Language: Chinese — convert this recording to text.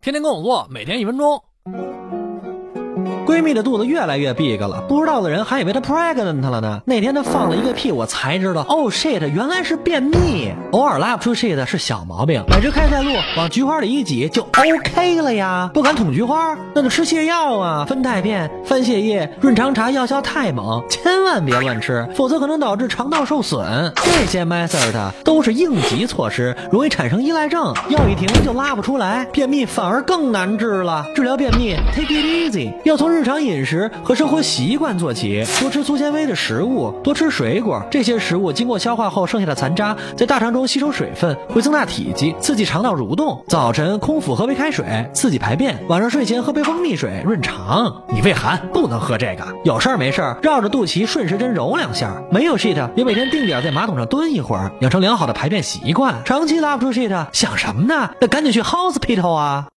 天天跟我做，每天一分钟。闺蜜的肚子越来越 big 了，不知道的人还以为她 pregnant 了呢。那天她放了一个屁，我才知道，oh shit，原来是便秘。偶尔拉不出 shit 是小毛病，买支开塞露往菊花里一挤就 OK 了呀。不敢捅菊花，那就吃泻药啊，酚酞片、番泻叶、润肠茶药效太猛，千万别乱吃，否则可能导致肠道受损。这些 method 都是应急措施，容易产生依赖症，药一停就拉不出来，便秘反而更难治了。治疗便秘，take it easy，要从日。常饮食和生活习惯做起，多吃粗纤维的食物，多吃水果。这些食物经过消化后剩下的残渣，在大肠中吸收水分，会增大体积，刺激肠道蠕动。早晨空腹喝杯开水，刺激排便；晚上睡前喝杯蜂蜜水，润肠。你胃寒不能喝这个，有事儿没事儿绕着肚脐顺时针揉两下。没有 shit 也每天定点在马桶上蹲一会儿，养成良好的排便习惯。长期拉不出 shit，想什么呢？那赶紧去 hospital 啊！